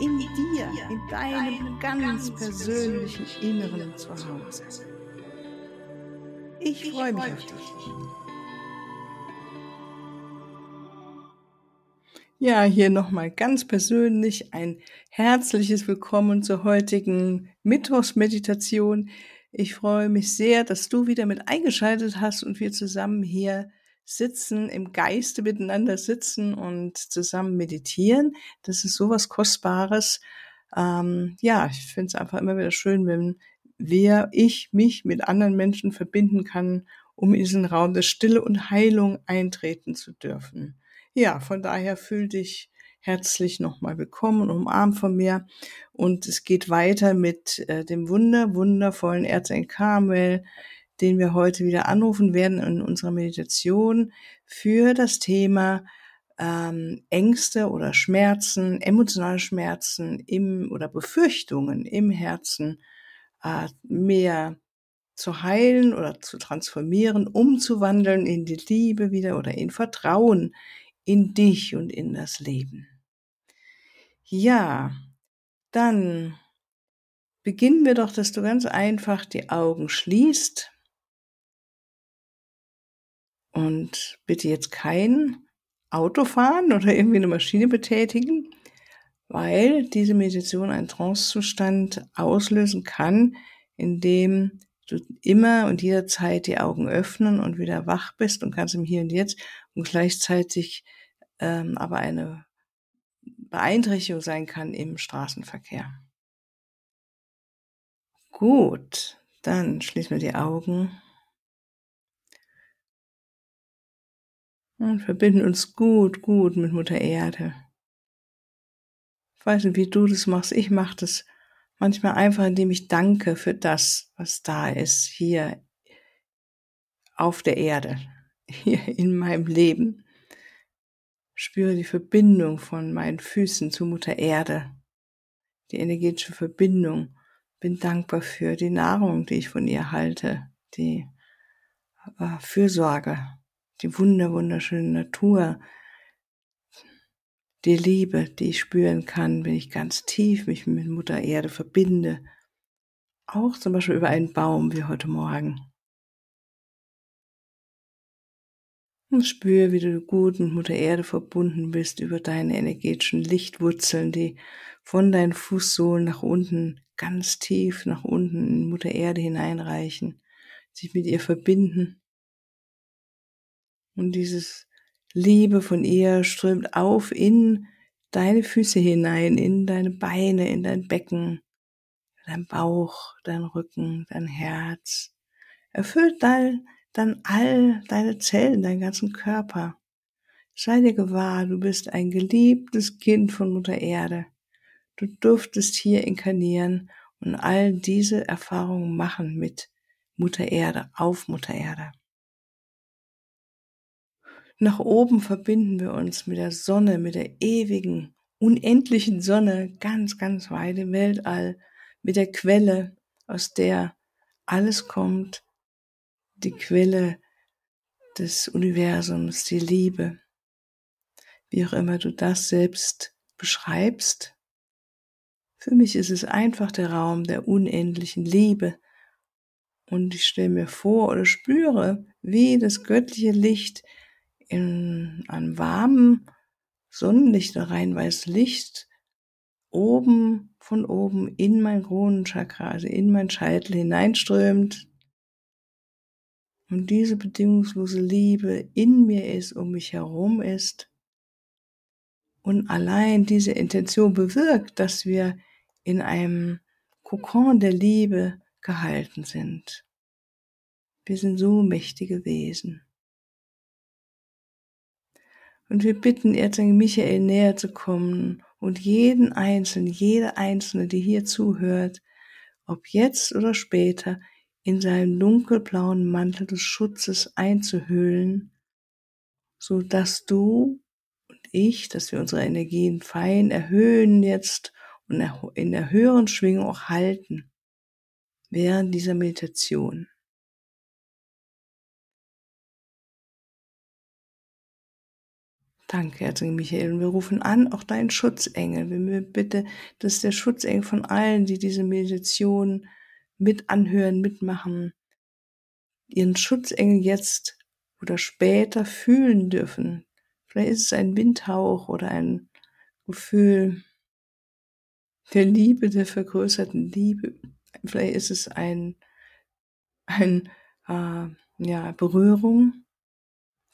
in dir, in deinem ganz persönlichen Inneren zu Hause. Ich freue mich auf dich. Ja, hier nochmal ganz persönlich ein herzliches Willkommen zur heutigen Mittwochsmeditation. Ich freue mich sehr, dass du wieder mit eingeschaltet hast und wir zusammen hier sitzen, im Geiste miteinander sitzen und zusammen meditieren. Das ist sowas Kostbares. Ähm, ja, ich finde es einfach immer wieder schön, wenn wir, ich mich mit anderen Menschen verbinden kann, um in diesen Raum der Stille und Heilung eintreten zu dürfen. Ja, von daher fühl dich herzlich nochmal willkommen und umarmt von mir. Und es geht weiter mit äh, dem wunder, wundervollen Erzengel Carmel, den wir heute wieder anrufen werden in unserer Meditation für das Thema ähm, Ängste oder Schmerzen, emotionale Schmerzen im oder Befürchtungen im Herzen äh, mehr zu heilen oder zu transformieren, umzuwandeln in die Liebe wieder oder in Vertrauen in dich und in das Leben. Ja, dann beginnen wir doch, dass du ganz einfach die Augen schließt und bitte jetzt kein Auto fahren oder irgendwie eine Maschine betätigen, weil diese Meditation einen Trancezustand auslösen kann, in dem du immer und jederzeit die Augen öffnen und wieder wach bist und ganz im Hier und Jetzt und gleichzeitig ähm, aber eine Beeinträchtigung sein kann im Straßenverkehr. Gut, dann schließen wir die Augen und verbinden uns gut, gut mit Mutter Erde. Ich weiß nicht, wie du das machst. Ich mache das manchmal einfach, indem ich danke für das, was da ist, hier auf der Erde, hier in meinem Leben. Spüre die Verbindung von meinen Füßen zu Mutter Erde, die energetische Verbindung. Bin dankbar für die Nahrung, die ich von ihr halte, die äh, Fürsorge, die wunder, wunderschöne Natur, die Liebe, die ich spüren kann, wenn ich ganz tief mich mit Mutter Erde verbinde. Auch zum Beispiel über einen Baum wie heute Morgen. Und spüre, wie du gut mit Mutter Erde verbunden bist über deine energetischen Lichtwurzeln, die von deinen Fußsohlen nach unten, ganz tief nach unten in Mutter Erde hineinreichen, sich mit ihr verbinden und dieses Liebe von ihr strömt auf in deine Füße hinein, in deine Beine, in dein Becken, dein Bauch, dein Rücken, dein Herz. Erfüllt dann, dann all deine Zellen, deinen ganzen Körper. Sei dir gewahr, du bist ein geliebtes Kind von Mutter Erde. Du durftest hier inkarnieren und all diese Erfahrungen machen mit Mutter Erde, auf Mutter Erde. Nach oben verbinden wir uns mit der Sonne, mit der ewigen, unendlichen Sonne, ganz, ganz weit im Weltall, mit der Quelle, aus der alles kommt, die Quelle des Universums, die Liebe. Wie auch immer du das selbst beschreibst. Für mich ist es einfach der Raum der unendlichen Liebe. Und ich stelle mir vor oder spüre, wie das göttliche Licht in einem warmen Sonnenlicht rein weißes Licht oben von oben in mein Kronenchakra, also in mein Scheitel hineinströmt und diese bedingungslose Liebe in mir ist, um mich herum ist und allein diese Intention bewirkt, dass wir in einem Kokon der Liebe gehalten sind. Wir sind so mächtige Wesen. Und wir bitten Erzengel Michael näher zu kommen und jeden Einzelnen, jede Einzelne, die hier zuhört, ob jetzt oder später, in seinen dunkelblauen Mantel des Schutzes einzuhüllen, so dass du und ich, dass wir unsere Energien fein erhöhen jetzt und in der höheren Schwingung auch halten während dieser Meditation. Danke, Erzengel Michael. Und wir rufen an, auch deinen Schutzengel. Wenn wir bitte, dass der Schutzengel von allen, die diese Meditation mit anhören, mitmachen, ihren Schutzengel jetzt oder später fühlen dürfen. Vielleicht ist es ein Windhauch oder ein Gefühl der Liebe, der vergrößerten Liebe. Vielleicht ist es ein, ein äh, ja, Berührung,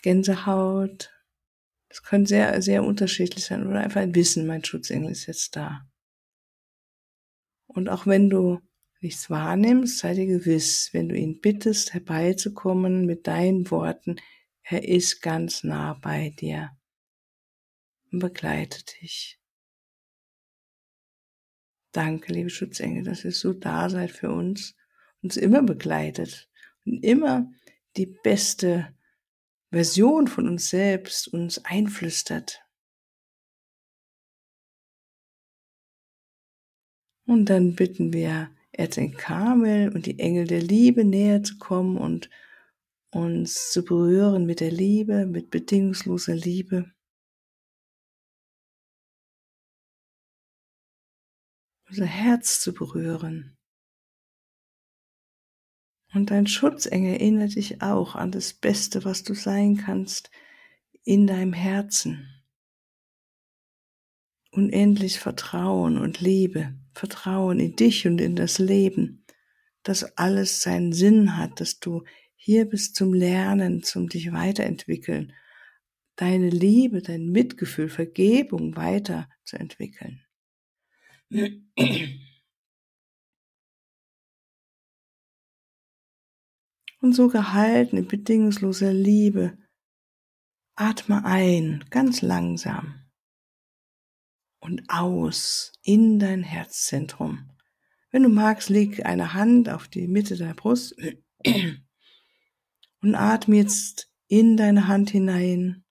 Gänsehaut, das kann sehr, sehr unterschiedlich sein oder einfach ein Wissen, mein Schutzengel ist jetzt da. Und auch wenn du nichts wahrnimmst, sei dir gewiss, wenn du ihn bittest, herbeizukommen mit deinen Worten, er ist ganz nah bei dir und begleitet dich. Danke, liebe Schutzengel, dass ihr so da seid für uns, uns immer begleitet und immer die beste Version von uns selbst uns einflüstert. Und dann bitten wir Erzengel Kamel und die Engel der Liebe näher zu kommen und uns zu berühren mit der Liebe, mit bedingungsloser Liebe. Unser Herz zu berühren. Und dein Schutzengel erinnert dich auch an das Beste, was du sein kannst in deinem Herzen. Unendlich Vertrauen und Liebe, Vertrauen in dich und in das Leben, dass alles seinen Sinn hat, dass du hier bist zum Lernen, zum dich weiterentwickeln, deine Liebe, dein Mitgefühl, Vergebung weiterzuentwickeln. Und so gehalten in bedingungsloser Liebe. Atme ein, ganz langsam und aus in dein Herzzentrum. Wenn du magst, leg eine Hand auf die Mitte deiner Brust und atme jetzt in deine Hand hinein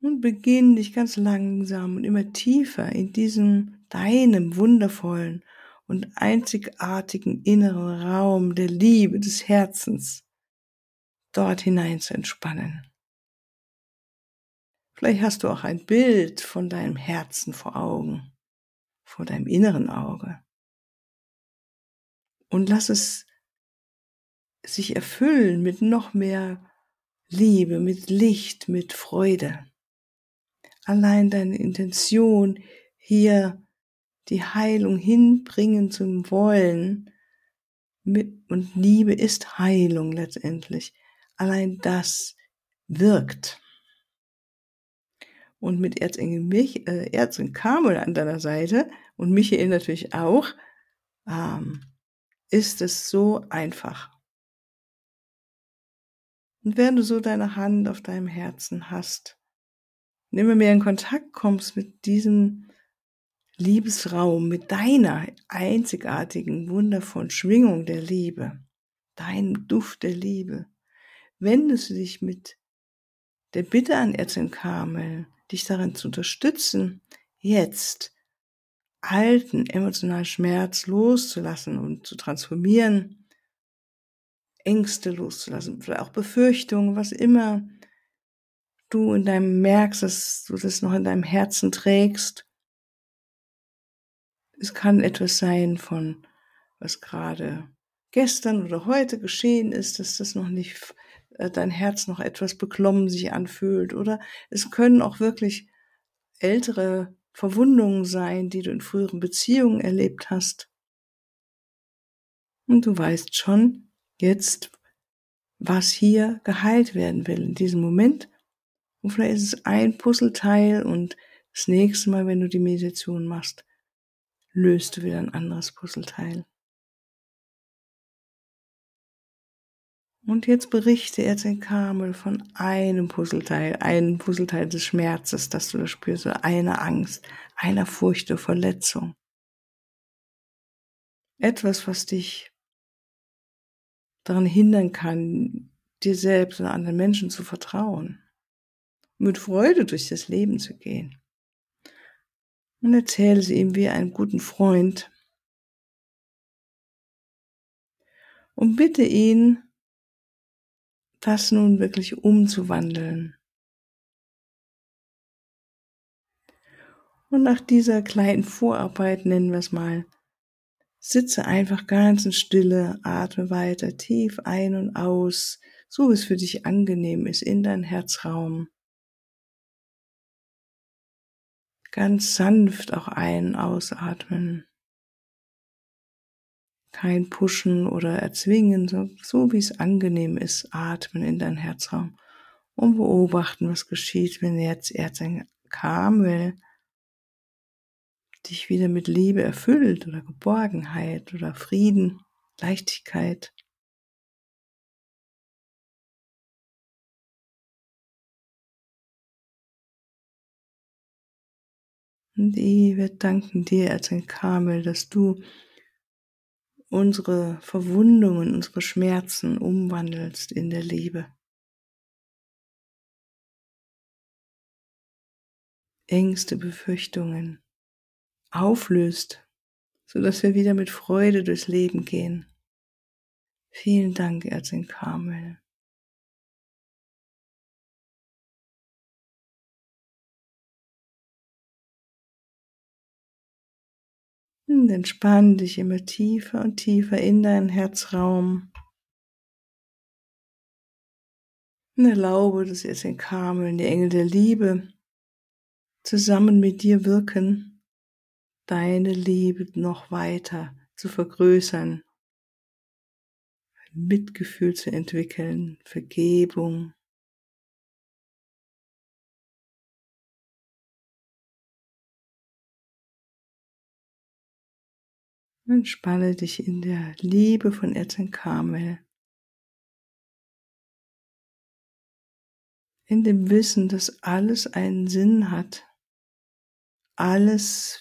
und beginn dich ganz langsam und immer tiefer in diesem deinem wundervollen und einzigartigen inneren Raum der Liebe des Herzens dort hinein zu entspannen. Vielleicht hast du auch ein Bild von deinem Herzen vor Augen, vor deinem inneren Auge. Und lass es sich erfüllen mit noch mehr Liebe, mit Licht, mit Freude. Allein deine Intention, hier die Heilung hinbringen zu wollen. Und Liebe ist Heilung letztendlich. Allein das wirkt. Und mit Erzengel, Mich, äh, Erzengel Kamel an deiner Seite und Michael natürlich auch, ähm, ist es so einfach. Und wenn du so deine Hand auf deinem Herzen hast, und immer mehr in Kontakt kommst mit diesem Liebesraum mit deiner einzigartigen, wundervollen Schwingung der Liebe, deinem Duft der Liebe, wendest du dich mit der Bitte an Erzengel Karmel, dich darin zu unterstützen, jetzt alten emotionalen Schmerz loszulassen und zu transformieren, Ängste loszulassen, vielleicht auch Befürchtungen, was immer du in deinem merkst, dass du das noch in deinem Herzen trägst es kann etwas sein von, was gerade gestern oder heute geschehen ist, dass das noch nicht, äh, dein Herz noch etwas beklommen sich anfühlt. Oder es können auch wirklich ältere Verwundungen sein, die du in früheren Beziehungen erlebt hast. Und du weißt schon jetzt, was hier geheilt werden will in diesem Moment. Und vielleicht ist es ein Puzzleteil und das nächste Mal, wenn du die Meditation machst, löst du wieder ein anderes Puzzleteil. Und jetzt berichte Erzengel Kamel von einem Puzzleteil, einem Puzzleteil des Schmerzes, das du da spürst, oder einer Angst, einer Furcht oder Verletzung. etwas, was dich daran hindern kann, dir selbst und anderen Menschen zu vertrauen, mit Freude durch das Leben zu gehen. Und erzähle sie ihm wie einem guten Freund und bitte ihn, das nun wirklich umzuwandeln. Und nach dieser kleinen Vorarbeit, nennen wir es mal, sitze einfach ganz in Stille, atme weiter tief ein und aus, so wie es für dich angenehm ist, in dein Herzraum. Ganz sanft auch ein- ausatmen kein Pushen oder Erzwingen, so, so wie es angenehm ist, atmen in dein Herzraum und beobachten, was geschieht, wenn jetzt Erzengel dich wieder mit Liebe erfüllt oder Geborgenheit oder Frieden, Leichtigkeit. Und ich werde danken dir, Erzengel dass du unsere Verwundungen, unsere Schmerzen umwandelst in der Liebe. Ängste, Befürchtungen auflöst, so dass wir wieder mit Freude durchs Leben gehen. Vielen Dank, Erzengel Und entspann dich immer tiefer und tiefer in deinen Herzraum. Und erlaube, dass jetzt in Kameln, die Engel der Liebe, zusammen mit dir wirken, deine Liebe noch weiter zu vergrößern, Mitgefühl zu entwickeln, Vergebung, Entspanne dich in der Liebe von Erzengel Karmel. In dem Wissen, dass alles einen Sinn hat. Alles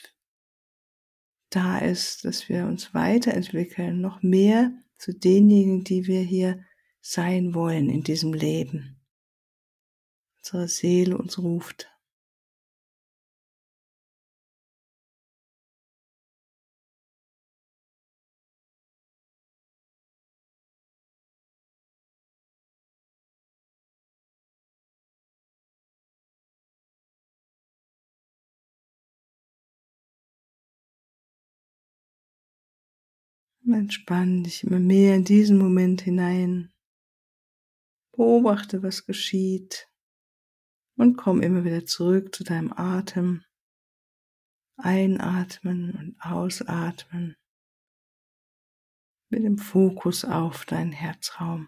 da ist, dass wir uns weiterentwickeln, noch mehr zu denjenigen, die wir hier sein wollen in diesem Leben. Unsere Seele uns ruft. Entspann dich immer mehr in diesen Moment hinein. Beobachte, was geschieht und komm immer wieder zurück zu deinem Atem. Einatmen und ausatmen mit dem Fokus auf deinen Herzraum.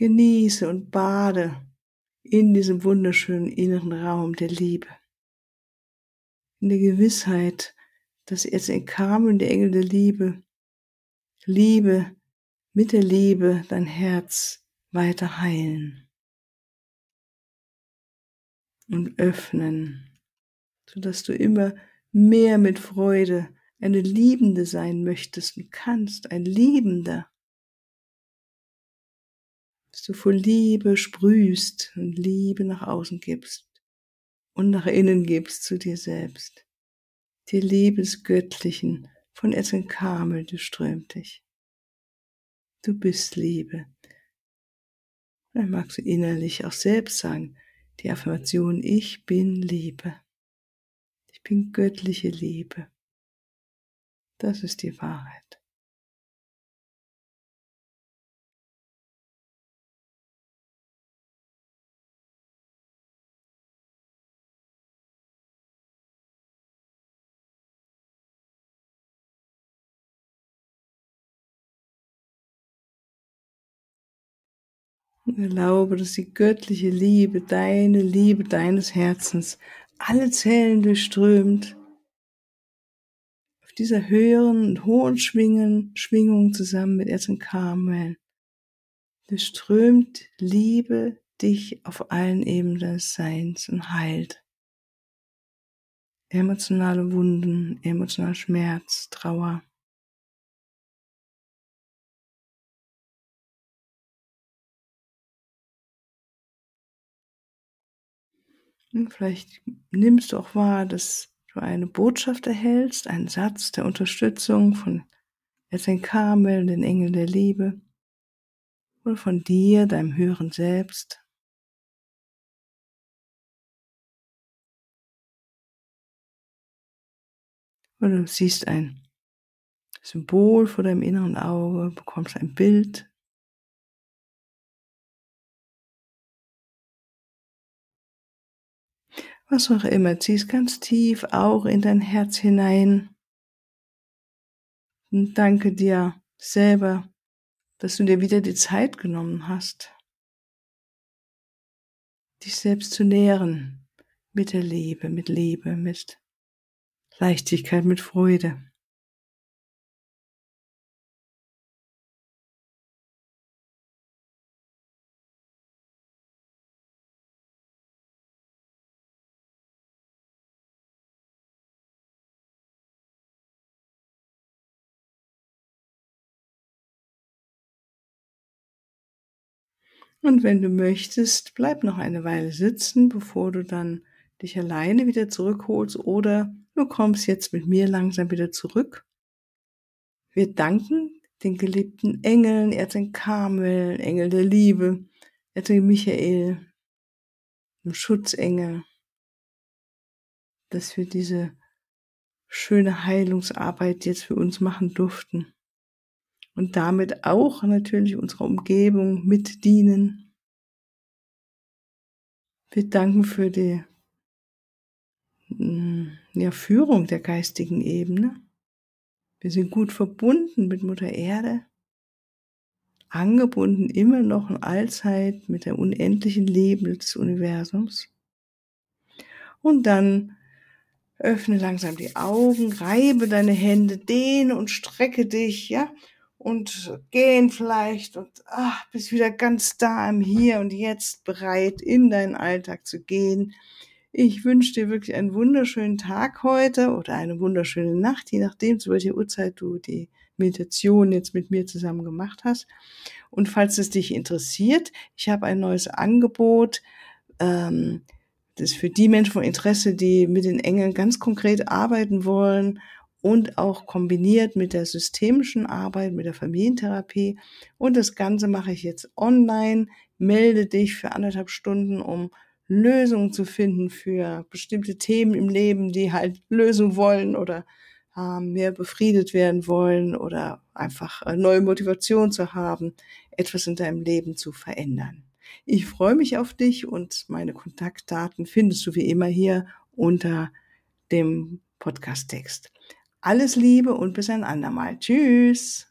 Genieße und bade in diesem wunderschönen inneren Raum der Liebe. In der Gewissheit, dass jetzt in Carmen, der Engel der Liebe, Liebe mit der Liebe dein Herz weiter heilen und öffnen, sodass du immer mehr mit Freude eine Liebende sein möchtest und kannst, ein Liebender du voll Liebe sprühst und Liebe nach außen gibst und nach innen gibst zu dir selbst. Die Liebe des Göttlichen von Essen Kamel durchströmt dich. Du bist Liebe. Dann magst du innerlich auch selbst sagen, die Affirmation, ich bin Liebe. Ich bin göttliche Liebe. Das ist die Wahrheit. Und erlaube, dass die göttliche Liebe, deine Liebe deines Herzens, alle Zellen durchströmt, auf dieser höheren und hohen Schwingen, Schwingung zusammen mit Erzengel Karmel, durchströmt Liebe dich auf allen Ebenen des Seins und heilt. Emotionale Wunden, emotionaler Schmerz, Trauer. Vielleicht nimmst du auch wahr, dass du eine Botschaft erhältst, einen Satz der Unterstützung von Erzengel Karmel, den Engel der Liebe, oder von dir, deinem höheren Selbst. Oder du siehst ein Symbol vor deinem inneren Auge, bekommst ein Bild. Was auch immer, ziehst ganz tief auch in dein Herz hinein. Und danke dir selber, dass du dir wieder die Zeit genommen hast, dich selbst zu nähren mit der Liebe, mit Liebe, mit Leichtigkeit, mit Freude. Und wenn du möchtest, bleib noch eine Weile sitzen, bevor du dann dich alleine wieder zurückholst oder du kommst jetzt mit mir langsam wieder zurück. Wir danken den geliebten Engeln, Erzengel Karmel, Engel der Liebe, Erzengel Michael, dem Schutzengel, dass wir diese schöne Heilungsarbeit jetzt für uns machen durften und damit auch natürlich unserer Umgebung mitdienen. Wir danken für die mm, ja, Führung der geistigen Ebene. Wir sind gut verbunden mit Mutter Erde, angebunden immer noch in Allzeit mit der unendlichen Leben des Universums. Und dann öffne langsam die Augen, reibe deine Hände, dehne und strecke dich, ja, und gehen vielleicht und ach, bist wieder ganz da im Hier und Jetzt bereit, in deinen Alltag zu gehen. Ich wünsche dir wirklich einen wunderschönen Tag heute oder eine wunderschöne Nacht, je nachdem, zu welcher Uhrzeit du die Meditation jetzt mit mir zusammen gemacht hast. Und falls es dich interessiert, ich habe ein neues Angebot. Ähm, das ist für die Menschen von Interesse, die mit den Engeln ganz konkret arbeiten wollen und auch kombiniert mit der systemischen Arbeit, mit der Familientherapie. Und das Ganze mache ich jetzt online. Melde dich für anderthalb Stunden, um Lösungen zu finden für bestimmte Themen im Leben, die halt Lösung wollen oder äh, mehr befriedet werden wollen oder einfach äh, neue Motivation zu haben, etwas in deinem Leben zu verändern. Ich freue mich auf dich und meine Kontaktdaten findest du wie immer hier unter dem Podcast-Text. Alles Liebe und bis ein andermal. Tschüss.